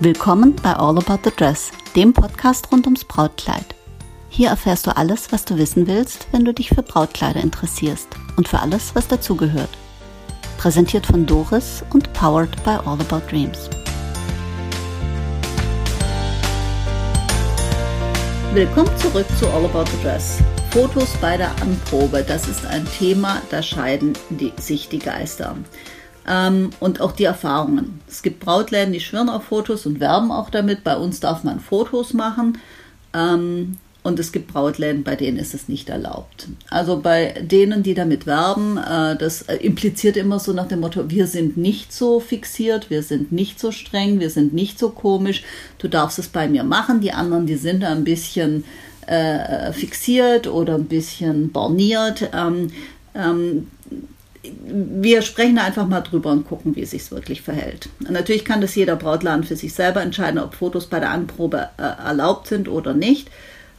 Willkommen bei All About the Dress, dem Podcast rund ums Brautkleid. Hier erfährst du alles, was du wissen willst, wenn du dich für Brautkleider interessierst und für alles, was dazugehört. Präsentiert von Doris und powered by All About Dreams. Willkommen zurück zu All About the Dress. Fotos bei der Anprobe, das ist ein Thema, da scheiden die, sich die Geister ähm, und auch die Erfahrungen. Es gibt Brautläden, die schwören auf Fotos und werben auch damit. Bei uns darf man Fotos machen. Ähm, und es gibt Brautläden, bei denen ist es nicht erlaubt. Also bei denen, die damit werben, äh, das impliziert immer so nach dem Motto, wir sind nicht so fixiert, wir sind nicht so streng, wir sind nicht so komisch, du darfst es bei mir machen. Die anderen, die sind ein bisschen äh, fixiert oder ein bisschen borniert. Ähm, ähm, wir sprechen einfach mal drüber und gucken, wie es sich wirklich verhält. Natürlich kann das jeder Brautladen für sich selber entscheiden, ob Fotos bei der Anprobe äh, erlaubt sind oder nicht.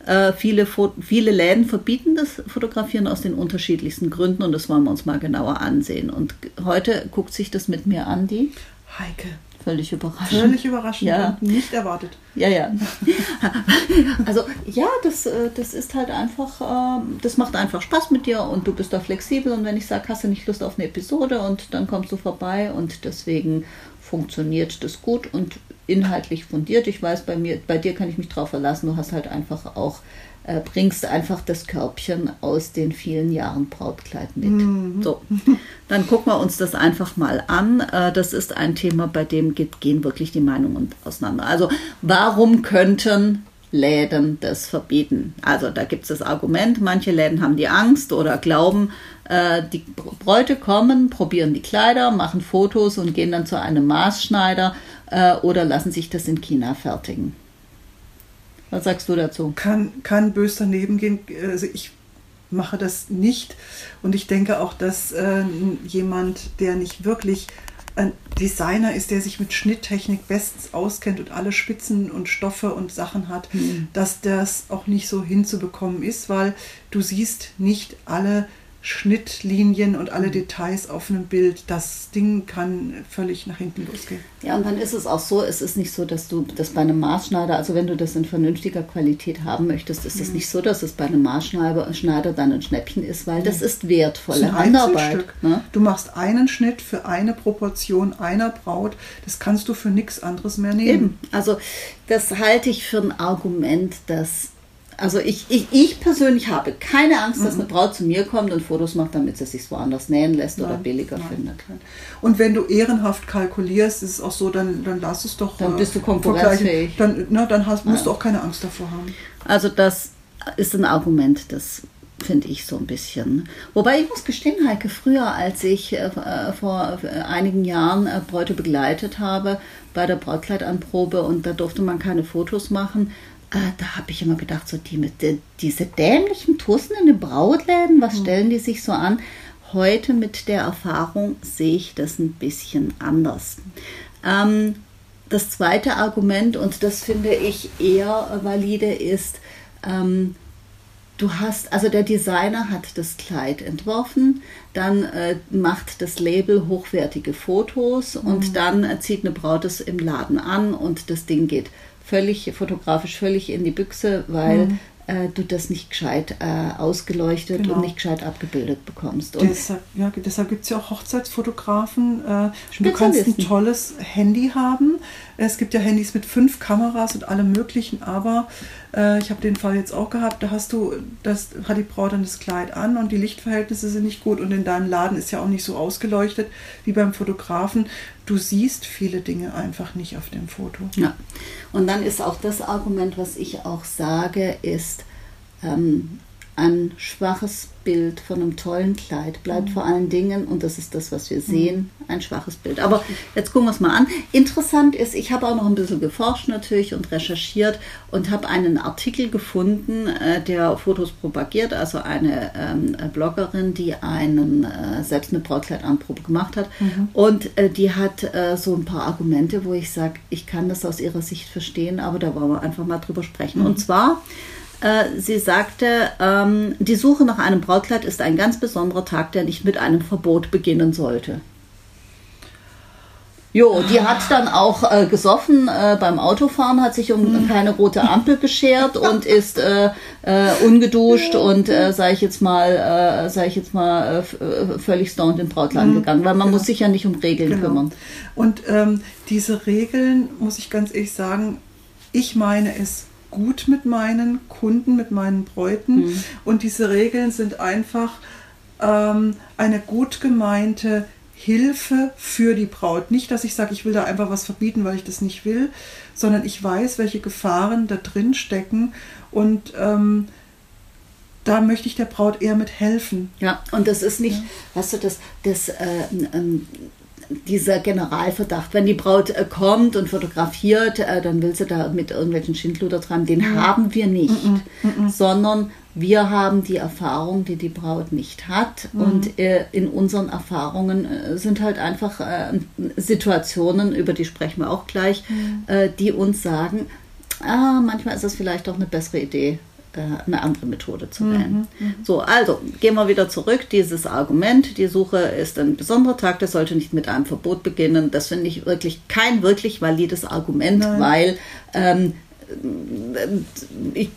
Äh, viele, viele Läden verbieten das Fotografieren aus den unterschiedlichsten Gründen und das wollen wir uns mal genauer ansehen. Und heute guckt sich das mit mir an, die Heike. Völlig überraschend. Völlig überraschend. Ja. Nicht erwartet. Ja, ja. Also ja, das, äh, das ist halt einfach, ähm, das macht einfach Spaß mit dir und du bist da flexibel und wenn ich sage, hast du nicht Lust auf eine Episode und dann kommst du vorbei und deswegen funktioniert das gut und inhaltlich fundiert. Ich weiß, bei mir, bei dir kann ich mich drauf verlassen. Du hast halt einfach auch äh, bringst einfach das Körbchen aus den vielen Jahren Brautkleid mit. Mhm. So, dann gucken wir uns das einfach mal an. Äh, das ist ein Thema, bei dem geht, gehen wirklich die Meinungen auseinander. Also, warum könnten Läden das verbieten? Also, da gibt es das Argument, manche Läden haben die Angst oder glauben, äh, die Bräute kommen, probieren die Kleider, machen Fotos und gehen dann zu einem Maßschneider äh, oder lassen sich das in China fertigen. Was sagst du dazu? Kann, kann bös daneben gehen. Also ich mache das nicht. Und ich denke auch, dass äh, jemand, der nicht wirklich ein Designer ist, der sich mit Schnitttechnik bestens auskennt und alle Spitzen und Stoffe und Sachen hat, mhm. dass das auch nicht so hinzubekommen ist, weil du siehst nicht alle Schnittlinien und alle mhm. Details auf einem Bild. Das Ding kann völlig nach hinten losgehen. Ja, und dann ist es auch so, es ist nicht so, dass du das bei einem Maßschneider, also wenn du das in vernünftiger Qualität haben möchtest, ist es mhm. nicht so, dass es bei einem Maßschneider dann ein Schnäppchen ist, weil das ist wertvolle das ist Handarbeit. Ne? Du machst einen Schnitt für eine Proportion einer Braut, das kannst du für nichts anderes mehr nehmen. Eben. Also das halte ich für ein Argument, das also ich, ich, ich persönlich habe keine Angst, dass eine mhm. Braut zu mir kommt und Fotos macht, damit sie sich woanders nähen lässt nein, oder billiger nein, findet. Nein. Und wenn du ehrenhaft kalkulierst, ist es auch so, dann, dann lass es doch. Dann bist du äh, konkurrenzfähig. Dann, na, dann hast, musst ja. du auch keine Angst davor haben. Also das ist ein Argument, das finde ich so ein bisschen. Wobei ich muss gestehen, Heike, früher, als ich äh, äh vor äh, einigen Jahren äh, Bräute begleitet habe bei der Brautkleidanprobe und da durfte man keine Fotos machen, äh, da habe ich immer gedacht, so die mit die, diese dämlichen Tussen in den Brautläden, was mhm. stellen die sich so an? Heute mit der Erfahrung sehe ich das ein bisschen anders. Ähm, das zweite Argument, und das finde ich eher valide, ist, ähm, du hast, also der Designer hat das Kleid entworfen, dann äh, macht das Label hochwertige Fotos mhm. und dann äh, zieht eine Braut es im Laden an und das Ding geht völlig fotografisch völlig in die Büchse, weil mhm. äh, du das nicht gescheit äh, ausgeleuchtet genau. und nicht gescheit abgebildet bekommst. Und deshalb ja, deshalb gibt es ja auch Hochzeitsfotografen. Äh, du kannst ein tolles Handy haben. Es gibt ja Handys mit fünf Kameras und allem möglichen, aber äh, ich habe den Fall jetzt auch gehabt, da hast du, das hat die Braut dann das Kleid an und die Lichtverhältnisse sind nicht gut und in deinem Laden ist ja auch nicht so ausgeleuchtet wie beim Fotografen. Du siehst viele Dinge einfach nicht auf dem Foto. Ja, und dann ist auch das Argument, was ich auch sage, ist, ähm, ein schwaches Bild von einem tollen Kleid bleibt mhm. vor allen Dingen, und das ist das, was wir sehen, mhm. ein schwaches Bild. Aber jetzt gucken wir es mal an. Interessant ist, ich habe auch noch ein bisschen geforscht natürlich und recherchiert und habe einen Artikel gefunden, äh, der Fotos propagiert, also eine ähm, Bloggerin, die einen äh, selbst eine Brautkleidanprobe gemacht hat. Mhm. Und äh, die hat äh, so ein paar Argumente, wo ich sage, ich kann das aus ihrer Sicht verstehen, aber da wollen wir einfach mal drüber sprechen. Und mhm. zwar äh, sie sagte, ähm, die Suche nach einem Brautkleid ist ein ganz besonderer Tag, der nicht mit einem Verbot beginnen sollte. Jo, die hat dann auch äh, gesoffen äh, beim Autofahren, hat sich um keine rote Ampel geschert und ist äh, äh, ungeduscht und äh, sage ich jetzt mal, äh, sage ich jetzt mal, äh, äh, völlig stoned in Brautland gegangen, weil man genau. muss sich ja nicht um Regeln Genau. kümmern. Und ähm, diese Regeln, muss ich ganz ehrlich sagen, ich meine es gut mit meinen Kunden, mit meinen Bräuten. Mhm. Und diese Regeln sind einfach ähm, eine gut gemeinte Hilfe für die Braut. Nicht, dass ich sage, ich will da einfach was verbieten, weil ich das nicht will, sondern ich weiß, welche Gefahren da drin stecken. Und ähm, da möchte ich der Braut eher mit helfen. Ja, und das ist nicht, weißt du, das, das, äh, ähm, dieser Generalverdacht, wenn die Braut äh, kommt und fotografiert, äh, dann will sie da mit irgendwelchen Schindluder treiben, den haben wir nicht, sondern wir haben die Erfahrung, die die Braut nicht hat. Und äh, in unseren Erfahrungen äh, sind halt einfach äh, Situationen, über die sprechen wir auch gleich, äh, die uns sagen, ah, manchmal ist es vielleicht auch eine bessere Idee, eine andere Methode zu wählen. So, also gehen wir wieder zurück. Dieses Argument, die Suche ist ein besonderer Tag, das sollte nicht mit einem Verbot beginnen. Das finde ich wirklich kein wirklich valides Argument, Nein. weil ähm, ich,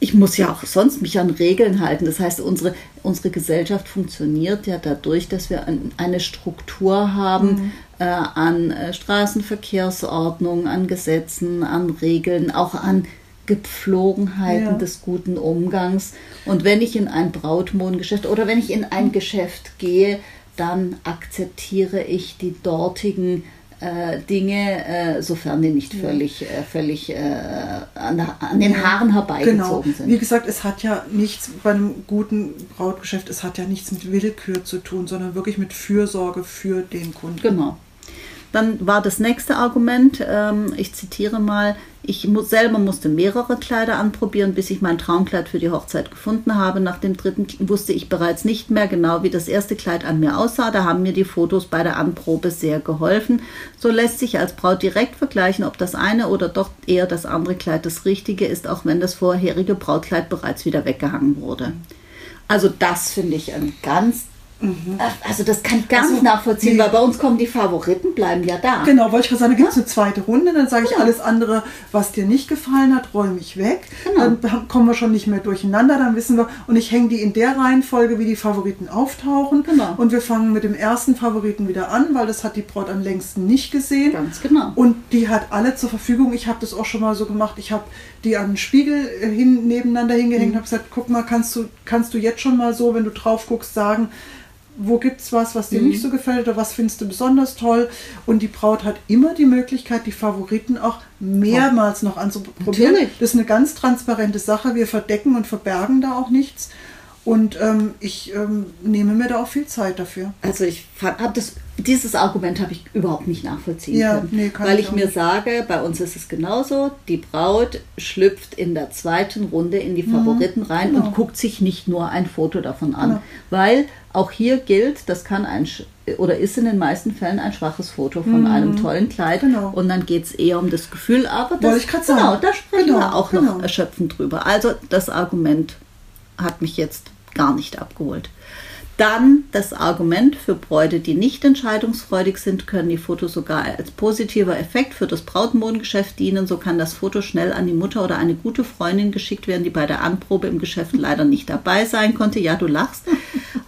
ich muss ja auch sonst mich an Regeln halten. Das heißt, unsere, unsere Gesellschaft funktioniert ja dadurch, dass wir ein, eine Struktur haben äh, an äh, Straßenverkehrsordnung, an Gesetzen, an Regeln, auch an Gepflogenheiten Ja. des guten Umgangs. Und wenn ich in ein Brautmodengeschäft oder wenn ich in ein Geschäft gehe, dann akzeptiere ich die dortigen äh, Dinge, äh, sofern die nicht völlig, äh, völlig an, den Haaren Genau. herbeigezogen Wie sind. gesagt, es hat ja nichts bei einem guten Brautgeschäft, es hat ja nichts mit Willkür zu tun, sondern wirklich mit Fürsorge für den Kunden. Genau. Dann war das nächste Argument, ähm, ich zitiere mal, ich muss, selber musste mehrere Kleider anprobieren, bis ich mein Traumkleid für die Hochzeit gefunden habe. Nach dem dritten wusste ich bereits nicht mehr genau, wie das erste Kleid an mir aussah. Da haben mir die Fotos bei der Anprobe sehr geholfen. So lässt sich als Braut direkt vergleichen, ob das eine oder doch eher das andere Kleid das richtige ist, auch wenn das vorherige Brautkleid bereits wieder weggehangen wurde. Also das finde ich ein ganz also das kann ich gar Also, nicht nachvollziehen, nee. weil bei uns kommen die Favoriten, bleiben ja da. Genau, wollte ich gerade sagen, da gibt es eine zweite Runde, dann sage ich alles andere, was dir nicht gefallen hat, räume ich weg. Genau. Dann kommen wir schon nicht mehr durcheinander, dann wissen wir, und ich hänge die in der Reihenfolge, wie die Favoriten auftauchen. Genau. Und wir fangen mit dem ersten Favoriten wieder an, weil das hat die Braut am längsten nicht gesehen. Ganz genau. Und die hat alle zur Verfügung. Ich habe das auch schon mal so gemacht. Ich habe die an den Spiegel äh, hin, nebeneinander hingehängt und habe gesagt, guck mal, kannst du, kannst du jetzt schon mal so, wenn du drauf guckst, sagen, wo gibt's was, was dir nicht so gefällt oder was findest du besonders toll? Und die Braut hat immer die Möglichkeit, die Favoriten auch mehrmals noch anzuprobieren. Natürlich. Das ist eine ganz transparente Sache. Wir verdecken und verbergen da auch nichts. Und ähm, ich ähm, nehme mir da auch viel Zeit dafür. Also ich habe das, dieses Argument habe ich überhaupt nicht nachvollziehen Ja, können, nee, kann weil ich ich mir nicht. sage, bei uns ist es genauso. Die Braut schlüpft in der zweiten Runde in die Favoriten rein genau. und guckt sich nicht nur ein Foto davon an, Genau. weil auch hier gilt, das kann ein oder ist in den meisten Fällen ein schwaches Foto von einem tollen Kleid Mhm. Genau. und dann geht es eher um das Gefühl, aber das, Wollte ich genau, sagen. da sprechen Genau, wir auch genau. noch erschöpfend drüber. Also das Argument hat mich jetzt gar nicht abgeholt. Dann das Argument für Bräute, die nicht entscheidungsfreudig sind, können die Fotos sogar als positiver Effekt für das Brautmodengeschäft dienen. So kann das Foto schnell an die Mutter oder eine gute Freundin geschickt werden, die bei der Anprobe im Geschäft leider nicht dabei sein konnte. Ja, du lachst.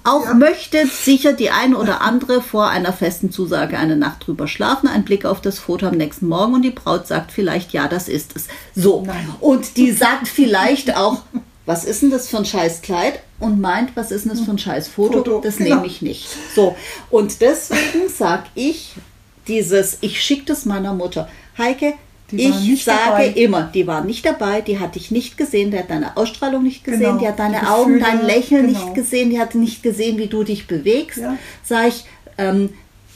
Auch möchte sicher die eine oder andere vor einer festen Zusage eine Nacht drüber schlafen. Ein Blick auf das Foto am nächsten Morgen und die Braut sagt vielleicht, ja, das ist es. So. Nein. Und die sagt vielleicht auch, was ist denn das für ein scheiß Kleid? Und meint, was ist denn das für ein scheiß Foto? Foto, das genau. nehme ich nicht. So, und deswegen sage ich dieses, ich schicke das meiner Mutter. Heike, ich sage dabei. immer, die war nicht dabei, die hat dich nicht gesehen, die hat deine Ausstrahlung nicht gesehen, Genau, die hat deine die Augen, dein Lächeln genau. nicht gesehen, die hat nicht gesehen, wie du dich bewegst. Ja. Sag ich, ähm,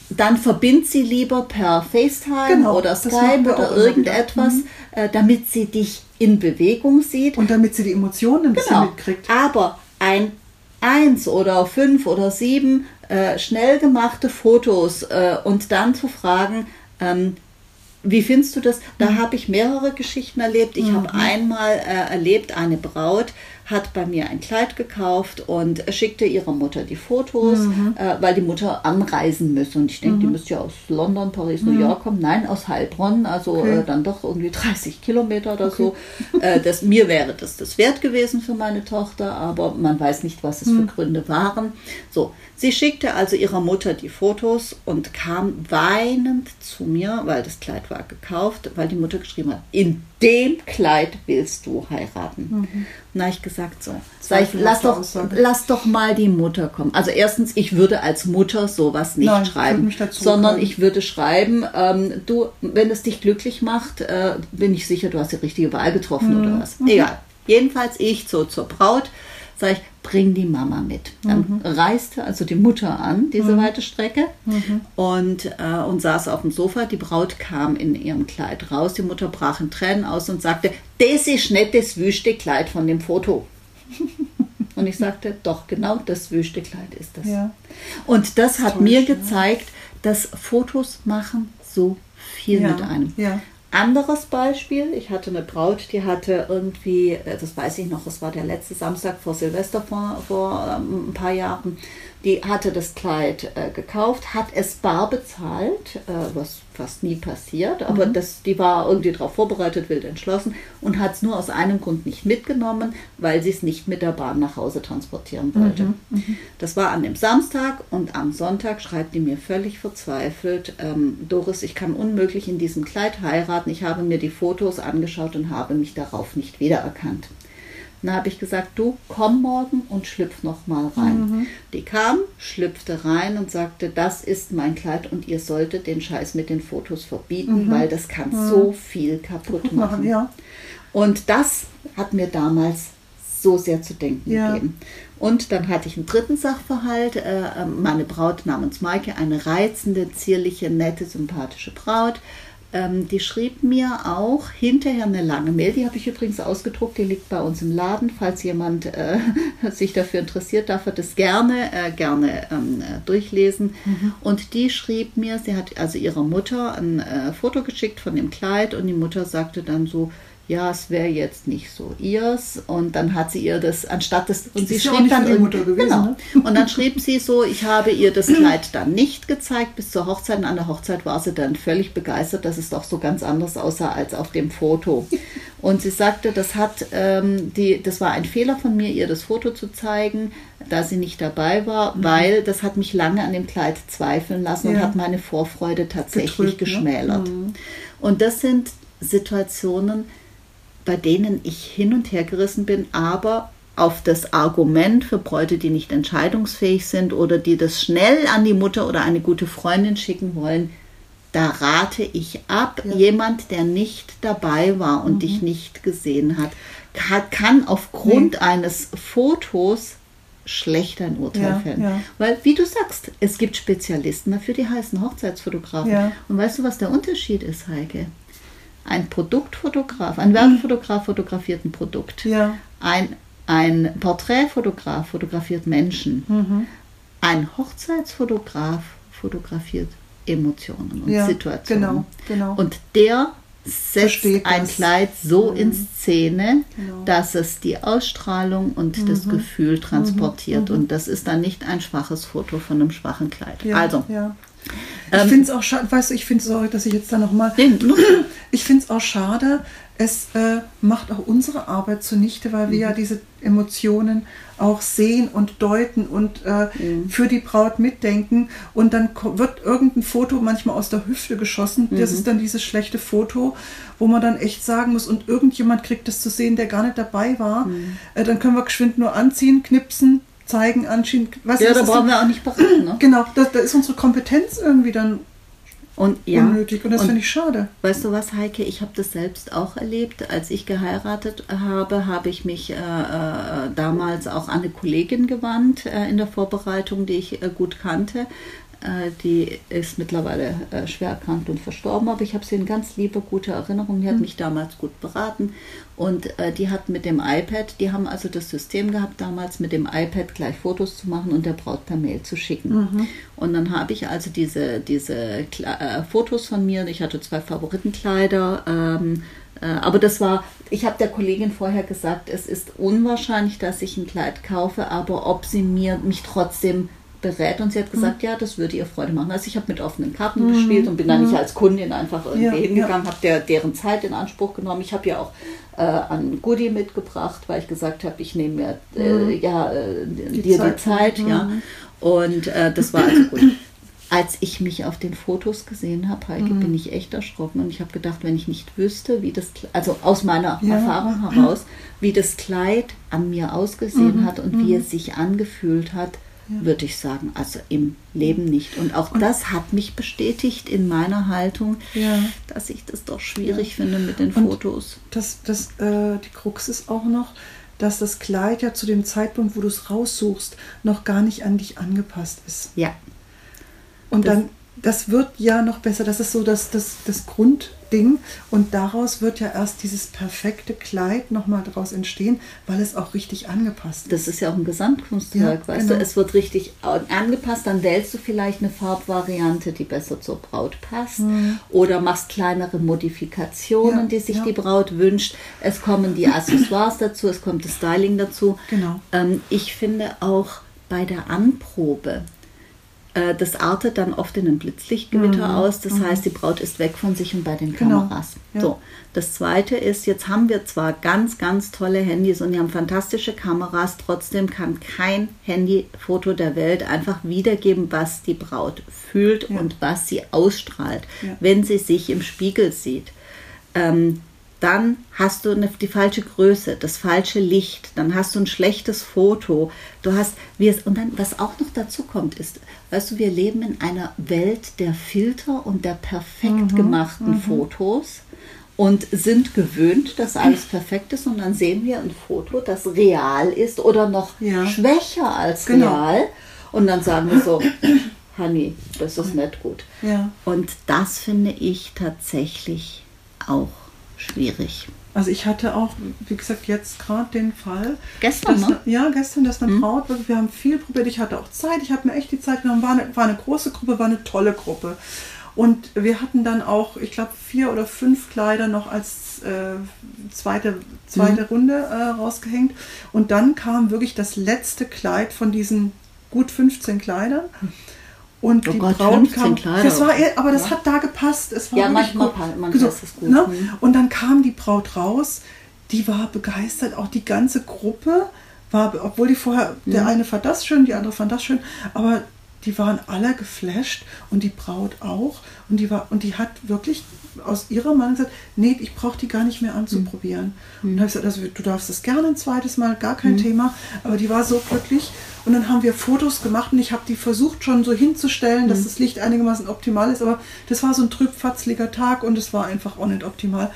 dann verbind sie lieber per FaceTime Genau, oder Skype oder irgendetwas, äh, damit sie dich in Bewegung sieht. Und damit sie die Emotionen ein bisschen Genau. mitkriegt. Aber ein eins oder fünf oder sieben äh, schnell gemachte Fotos äh, und dann zu fragen, ähm, wie findest du das? Da Mhm. habe ich mehrere Geschichten erlebt. Ich habe einmal äh, erlebt, eine Braut hat bei mir ein Kleid gekauft und schickte ihrer Mutter die Fotos, äh, weil die Mutter anreisen müsse. Und ich denke, die müsste ja aus London, Paris, New York kommen. Nein, aus Heilbronn, also Okay. äh, dann doch irgendwie 30 Kilometer oder so. Äh, das, mir wäre das das wert gewesen für meine Tochter, aber man weiß nicht, was es für Gründe waren. So, sie schickte also ihrer Mutter die Fotos und kam weinend zu mir, weil das Kleid war gekauft, weil die Mutter geschrieben hat, in dem Kleid willst du heiraten. Da habe ich gesagt, so, sag ich, lass doch, Aussage. lass doch mal die Mutter kommen. Also erstens, ich würde als Mutter sowas nicht Nein, schreiben, sondern können. ich würde schreiben, ähm, du, wenn es dich glücklich macht, äh, bin ich sicher, du hast die richtige Wahl getroffen Mhm. oder was. Egal. Jedenfalls ich so zur Braut, sage ich, bring die Mama mit. Dann Mhm. reiste also die Mutter an, diese weite Strecke, und, äh, und saß auf dem Sofa. Die Braut kam in ihrem Kleid raus. Die Mutter brach in Tränen aus und sagte, das ist nicht das wüste Kleid von dem Foto. Und ich sagte, doch, genau das wüste Kleid ist das. Ja. Und das hat Toll, mir gezeigt, dass Fotos machen so viel Ja, mit einem. ja. Anderes Beispiel, ich hatte eine Braut, die hatte irgendwie, äh, das weiß ich noch, das war der letzte Samstag vor Silvester vor, vor ähm, ein paar Jahren, die hatte das Kleid äh, gekauft, hat es bar bezahlt, äh, was fast nie passiert, aber das, die war irgendwie darauf vorbereitet, wild entschlossen und hat es nur aus einem Grund nicht mitgenommen, weil sie es nicht mit der Bahn nach Hause transportieren wollte. Das war an dem Samstag und am Sonntag schreibt die mir völlig verzweifelt, ähm, Doris, ich kann unmöglich in diesem Kleid heiraten, ich habe mir die Fotos angeschaut und habe mich darauf nicht wiedererkannt. Dann habe ich gesagt, du komm morgen und schlüpf noch mal rein. Die kam, schlüpfte rein und sagte, das ist mein Kleid und ihr solltet den Scheiß mit den Fotos verbieten, weil das kann so viel kaputt machen. Machen, ja. Und das hat mir damals so sehr zu denken Ja. gegeben. Und dann hatte ich einen dritten Sachverhalt. Äh, äh, meine Braut namens Maike, eine reizende, zierliche, nette, sympathische Braut. Ähm, die schrieb mir auch hinterher eine lange Mail, die habe ich übrigens ausgedruckt, die liegt bei uns im Laden. Falls jemand äh, sich dafür interessiert, darf er das gerne, äh, gerne ähm, äh, durchlesen. Und die schrieb mir, sie hat also ihrer Mutter ein äh, Foto geschickt von dem Kleid und die Mutter sagte dann so, ja, es wäre jetzt nicht so ihrs. Und dann hat sie ihr das, anstatt das, und sie schrieb dann, gewesen, genau. ne? Und dann schrieb sie so, ich habe ihr das Kleid dann nicht gezeigt bis zur Hochzeit. Und an der Hochzeit war sie dann völlig begeistert, dass es doch so ganz anders aussah als auf dem Foto. Und sie sagte, das hat, ähm, die, das war ein Fehler von mir, ihr das Foto zu zeigen, da sie nicht dabei war, weil das hat mich lange an dem Kleid zweifeln lassen und Mhm. Ja. hat meine Vorfreude tatsächlich Getrübt, ne? geschmälert. Und das sind Situationen, bei denen ich hin und her gerissen bin, aber auf das Argument für Bräute, die nicht entscheidungsfähig sind oder die das schnell an die Mutter oder eine gute Freundin schicken wollen, da rate ich ab. Ja. Mhm. Jemand, der nicht dabei war und dich nicht gesehen hat, kann, aufgrund eines Fotos schlecht ein Urteil Ja, fällen. ja. Weil, wie du sagst, es gibt Spezialisten dafür, die heißen Hochzeitsfotografen. Und weißt du, was der Unterschied ist, Heike? Ein Produktfotograf, ein Werbefotograf fotografiert ein Produkt. Ja. Ein, ein Porträtfotograf fotografiert Menschen. Mhm. Ein Hochzeitsfotograf fotografiert Emotionen und Ja, Situationen. genau, genau. Und der setzt ein. Kleid so in Szene, Genau. Mhm. dass es die Ausstrahlung und das Gefühl transportiert. Und das ist dann nicht ein schwaches Foto von einem schwachen Kleid. Ja, also, ja. Ich ähm, finde es auch schade, weißt du, ich finde, sorry, dass ich jetzt da nochmal. Ich finde es auch schade, es äh, macht auch unsere Arbeit zunichte, weil Mhm. wir ja diese Emotionen auch sehen und deuten und äh, Mhm. für die Braut mitdenken. Und dann wird irgendein Foto manchmal aus der Hüfte geschossen. Das Mhm. ist dann dieses schlechte Foto, wo man dann echt sagen muss, und irgendjemand kriegt das zu sehen, der gar nicht dabei war. Mhm. Äh, dann können wir geschwind nur anziehen, knipsen, zeigen, anschieben. Du, ja, das da ist brauchen wir auch nicht beraten. Ne? Genau, da, da ist unsere Kompetenz irgendwie dann Und ja, unnötig und das finde ich schade. Weißt du was, Heike? Ich habe das selbst auch erlebt. Als ich geheiratet habe, habe ich mich äh, äh, damals auch an eine Kollegin gewandt äh, in der Vorbereitung, die ich äh, gut kannte. Äh, die ist mittlerweile äh, schwer erkrankt und verstorben, aber ich habe sie in ganz liebe, gute Erinnerung. Die hat mich damals gut beraten und äh, die hat mit dem iPad, die haben also das System gehabt, damals mit dem iPad gleich Fotos zu machen und der Braut per Mail zu schicken. Und dann habe ich also diese, diese Kle- äh, Fotos von mir, ich hatte zwei Favoritenkleider, ähm, Äh, aber das war, ich habe der Kollegin vorher gesagt, es ist unwahrscheinlich, dass ich ein Kleid kaufe, aber ob sie mir mich trotzdem berät und sie hat gesagt, mhm. ja, das würde ihr Freude machen. Also ich habe mit offenen Karten mhm. gespielt und bin da nicht mhm. als Kundin einfach irgendwie ja, hingegangen, ja. habe der, deren Zeit in Anspruch genommen. Ich habe ja auch äh, an Goodie mitgebracht, weil ich gesagt habe, ich nehme mir äh, mhm. ja, äh, die dir Zeit. die Zeit. Ja. Mhm. Und äh, das war also gut. Als ich mich auf den Fotos gesehen habe, Heike, bin ich echt erschrocken und ich habe gedacht, wenn ich nicht wüsste, wie das, also aus meiner ja. Erfahrung heraus, wie das Kleid an mir ausgesehen hat und wie es sich angefühlt hat, ja. würde ich sagen. Also im Leben nicht. Und auch und das hat mich bestätigt in meiner Haltung, ja. dass ich das doch schwierig ja. finde mit den und Fotos. Das, das, äh, die Krux ist auch noch, dass das Kleid ja zu dem Zeitpunkt, wo du es raussuchst, noch gar nicht an dich angepasst ist. Ja. Und das, dann, das wird ja noch besser. Das ist so das, das, das Grund, Ding. Und daraus wird ja erst dieses perfekte Kleid nochmal daraus entstehen, weil es auch richtig angepasst ist. Das ist ja auch ein Gesamtkunstwerk, ja, weißt genau. du? Es wird richtig angepasst, dann wählst du vielleicht eine Farbvariante, die besser zur Braut passt. Mhm. Oder machst kleinere Modifikationen, ja, die sich ja. die Braut wünscht. Es kommen die Accessoires dazu, es kommt das Styling dazu. Genau. Ähm, ich finde auch bei der Anprobe, das artet dann oft in ein Blitzlichtgewitter mhm. aus. Das mhm. heißt, die Braut ist weg von sich und bei den genau. Kameras. Ja. So. Das zweite ist, jetzt haben wir zwar ganz, ganz tolle Handys und die haben fantastische Kameras, trotzdem kann kein Handyfoto der Welt einfach wiedergeben, was die Braut fühlt ja. und was sie ausstrahlt, ja. wenn sie sich im Spiegel sieht. Ähm, dann hast du eine, die falsche Größe, das falsche Licht, dann hast du ein schlechtes Foto. Du hast, wie es, und dann, was auch noch dazu kommt, ist, weißt du, wir leben in einer Welt der Filter und der perfekt mhm, gemachten mhm. Fotos und sind gewöhnt, dass alles perfekt ist und dann sehen wir ein Foto, das real ist oder noch ja. schwächer als genau. real und dann sagen wir so, Honey, das ist nicht gut. Ja. Und das finde ich tatsächlich auch schwierig. Also ich hatte auch, wie gesagt, jetzt gerade den Fall. Gestern, dass, ne? Ja, gestern, dass eine mhm. Braut, wir haben viel probiert, ich hatte auch Zeit, ich habe mir echt die Zeit genommen, war eine, war eine große Gruppe, war eine tolle Gruppe. Und wir hatten dann auch, ich glaube, vier oder fünf Kleider noch als äh, zweite, zweite mhm. Runde äh, rausgehängt. Und dann kam wirklich das letzte Kleid von diesen gut 15 Kleidern. Und oh die Gott, Braut kam. Kleider. Das war, aber das ja. hat da gepasst. Es war ja, manchmal, gut. manchmal so, ist es gut. Ne? Mhm. Und dann kam die Braut raus, die war begeistert, auch die ganze Gruppe war, obwohl die vorher, mhm. der eine fand das schön, die andere fand das schön, aber die waren alle geflasht und die Braut auch. Und die war, und die hat wirklich aus ihrer Meinung gesagt, nee, ich brauche die gar nicht mehr anzuprobieren. Mhm. Und dann habe ich gesagt, also, du darfst das gerne ein zweites Mal, gar kein mhm. Thema. Aber die war so glücklich. Und dann haben wir Fotos gemacht und ich habe die versucht schon so hinzustellen, mhm. dass das Licht einigermaßen optimal ist. Aber das war so ein trübfatzliger Tag und es war einfach auch nicht optimal.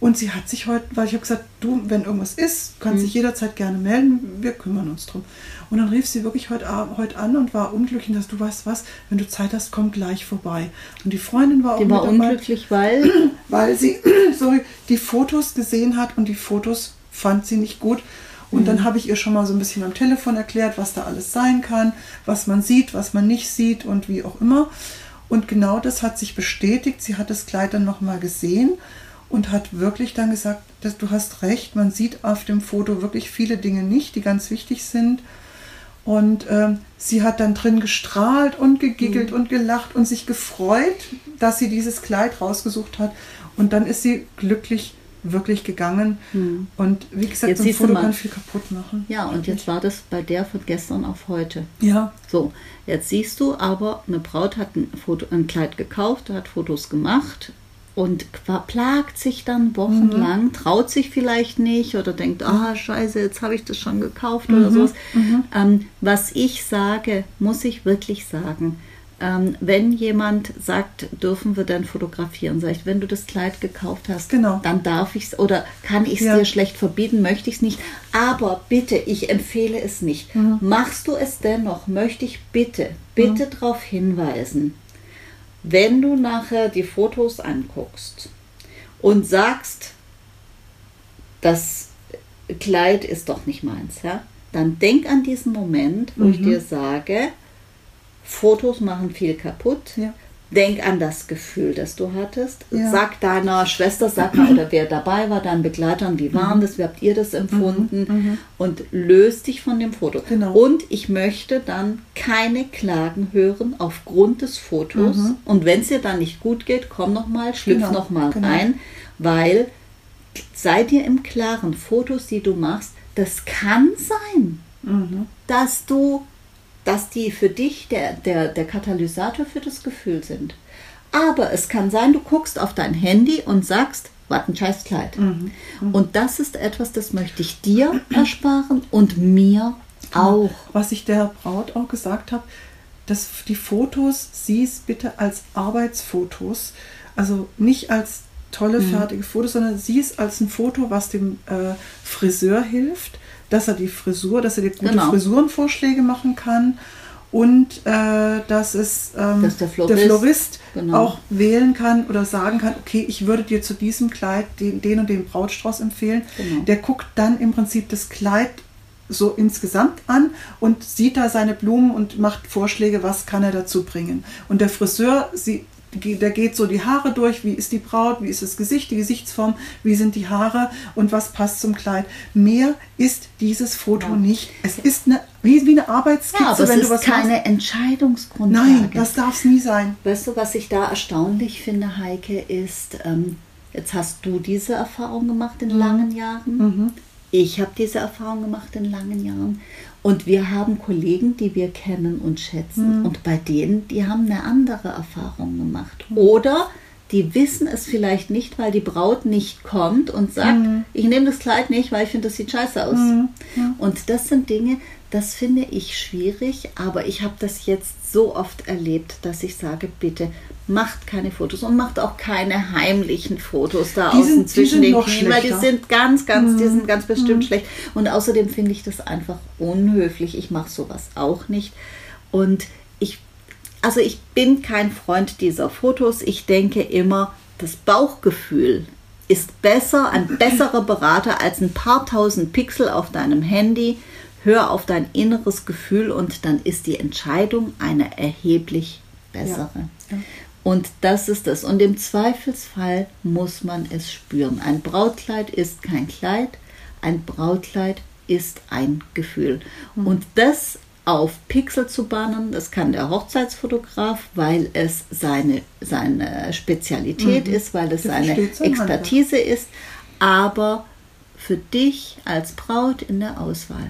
Und sie hat sich heute, weil ich habe gesagt, du, wenn irgendwas ist, kannst mhm. dich jederzeit gerne melden, wir kümmern uns drum. Und dann rief sie wirklich heute, heute an und war unglücklich, dass du weißt was, wenn du Zeit hast, komm gleich vorbei. Und die Freundin war auch die war unglücklich, weil weil sie sorry, die Fotos gesehen hat und die Fotos fand sie nicht gut. Und mhm. dann habe ich ihr schon mal so ein bisschen am Telefon erklärt, was da alles sein kann, was man sieht, was man nicht sieht und wie auch immer. Und genau das hat sich bestätigt. Sie hat das Kleid dann nochmal gesehen und hat wirklich dann gesagt, dass du hast recht, man sieht auf dem Foto wirklich viele Dinge nicht, die ganz wichtig sind. Und ähm, sie hat dann drin gestrahlt und gegiggelt mhm. und gelacht und sich gefreut, dass sie dieses Kleid rausgesucht hat. Und dann ist sie glücklich wirklich gegangen. Mhm. Und wie gesagt, jetzt so ein Foto kann viel kaputt machen. Ja, und jetzt war das bei der von gestern auf heute. Ja. So, jetzt siehst du aber, eine Braut hat ein, Foto, ein Kleid gekauft, hat Fotos gemacht, und plagt sich dann wochenlang, mhm. traut sich vielleicht nicht oder denkt, ah, scheiße, jetzt habe ich das schon gekauft mhm. oder sowas. Mhm. Ähm, was ich sage, muss ich wirklich sagen. Ähm, wenn jemand sagt, dürfen wir denn fotografieren, sage ich, wenn du das Kleid gekauft hast, genau. dann darf ich es oder kann ich es ja. dir schlecht verbieten, möchte ich es nicht. Aber bitte, ich empfehle es nicht. Mhm. Machst du es dennoch, möchte ich bitte, bitte mhm. darauf hinweisen, wenn du nachher die Fotos anguckst und sagst, das Kleid ist doch nicht meins, ja, dann denk an diesen Moment, wo mhm. ich dir sage, Fotos machen viel kaputt. Ja. denk an das Gefühl, das du hattest. Ja. Sag deiner Schwester, sag mal, oder wer dabei war, deinen Begleitern, wie war Mhm. das, wie habt ihr das empfunden? Und löst dich von dem Foto. Genau. Und ich möchte dann keine Klagen hören aufgrund des Fotos. Und wenn es dir dann nicht gut geht, komm nochmal, schlüpf Mhm. Genau, nochmal genau. rein, weil sei dir im Klaren, Fotos, die du machst, das kann sein, Mhm. dass du, dass die für dich der, der, der Katalysator für das Gefühl sind. Aber es kann sein, du guckst auf dein Handy und sagst, was ein scheiß Kleid. Mhm. Und das ist etwas, das möchte ich dir ersparen und mir auch. Was ich der Braut auch gesagt habe, dass die Fotos siehst bitte als Arbeitsfotos, also nicht als tolle Mhm. fertige Fotos, sondern siehst als ein Foto, was dem äh, Friseur hilft, dass er die Frisur, dass er dir gute Genau. Frisurenvorschläge machen kann und äh, dass es ähm, Dass der Florist- Florist genau. auch wählen kann oder sagen kann, okay, ich würde dir zu diesem Kleid den, den und den Brautstrauß empfehlen. Genau. Der guckt dann im Prinzip das Kleid so insgesamt an und sieht da seine Blumen und macht Vorschläge, was kann er dazu bringen. Und der Friseur, sie, der geht so die Haare durch, wie ist die Braut, wie ist das Gesicht, die Gesichtsform, wie sind die Haare und was passt zum Kleid. Mehr ist dieses Foto Ja. nicht. Es ist eine, wie, wie eine Arbeitskizze, Ja, aber es wenn du ist was keine machst. Entscheidungsgrundlage. Nein, das darf es nie sein. Weißt du, was ich da erstaunlich finde, Heike, ist, ähm, jetzt hast du diese Erfahrung gemacht in langen Jahren. Ich habe diese Erfahrung gemacht in langen Jahren. Und wir haben Kollegen, die wir kennen und schätzen. Und bei denen, die haben eine andere Erfahrung gemacht. Oder die wissen es vielleicht nicht, weil die Braut nicht kommt und sagt, ich nehme das Kleid nicht, weil ich finde, das sieht scheiße aus. Und das sind Dinge, das finde ich schwierig, aber ich habe das jetzt so oft erlebt, dass ich sage, bitte macht keine Fotos und macht auch keine heimlichen Fotos da Die außen sind- zwischen den Knien, weil die sind ganz, ganz, die sind ganz bestimmt schlecht. Und außerdem finde ich das einfach unhöflich. Ich mache sowas auch nicht. Und ich, also ich bin kein Freund dieser Fotos. Ich denke immer, das Bauchgefühl ist besser, ein besserer Berater als ein paar tausend Pixel auf deinem Handy. Hör auf dein inneres Gefühl und dann ist die Entscheidung eine erheblich bessere. Ja. Und das ist das. Und im Zweifelsfall muss man es spüren. Ein Brautkleid ist kein Kleid, ein Brautkleid ist ein Gefühl. Hm. Und das auf Pixel zu bannen, das kann der Hochzeitsfotograf, weil es seine, seine Spezialität ist, weil es Der seine. Expertise ist. Aber für dich als Braut in der Auswahl,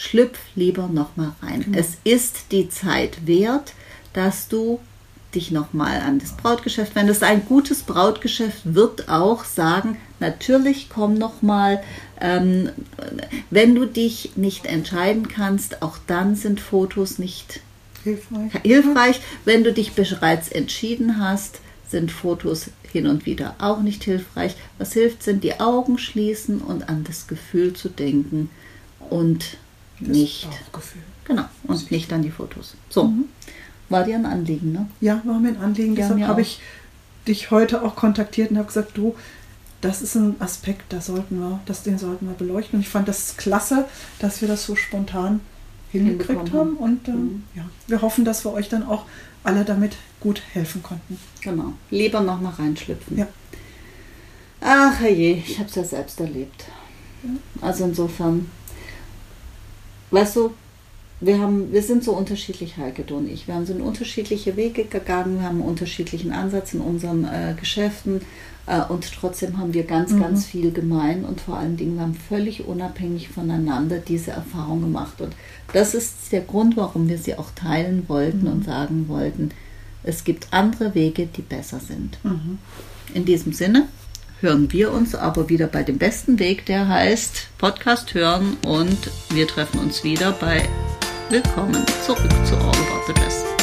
schlüpf lieber nochmal rein. Genau. Es ist die Zeit wert, dass du dich nochmal an das Brautgeschäft wendest. Ein gutes Brautgeschäft wird auch sagen, natürlich komm nochmal, ähm, wenn du dich nicht entscheiden kannst, auch dann sind Fotos nicht Hilfreich. hilfreich. Wenn du dich bereits entschieden hast, sind Fotos hin und wieder auch nicht hilfreich. Was hilft, sind die Augen schließen und an das Gefühl zu denken und Das nicht, Bauchgefühl. genau, und nicht an die Fotos. So, war dir ein Anliegen, ne? Ja, war mir ein Anliegen. Ja, Deshalb habe ich dich heute auch kontaktiert und habe gesagt, du, das ist ein Aspekt, da sollten wir, das, den sollten wir beleuchten. Und ich fand das klasse, dass wir das so spontan hingekriegt haben. Und ähm, ja, wir hoffen, dass wir euch dann auch alle damit gut helfen konnten. Genau. Lieber noch mal reinschlüpfen. Ja. Ach je, ich habe es ja selbst erlebt. Also insofern, weißt du, wir, haben, wir sind so unterschiedlich, Heike du und ich. Wir haben so in unterschiedliche Wege gegangen, wir haben einen unterschiedlichen Ansatz in unseren äh, Geschäften äh, und trotzdem haben wir ganz, ganz viel gemein und vor allen Dingen, wir haben völlig unabhängig voneinander diese Erfahrung gemacht. Und das ist der Grund, warum wir sie auch teilen wollten und sagen wollten, es gibt andere Wege, die besser sind. In diesem Sinne hören wir uns aber wieder bei dem besten Weg, der heißt Podcast hören und wir treffen uns wieder bei Willkommen zurück zu All About the Dress.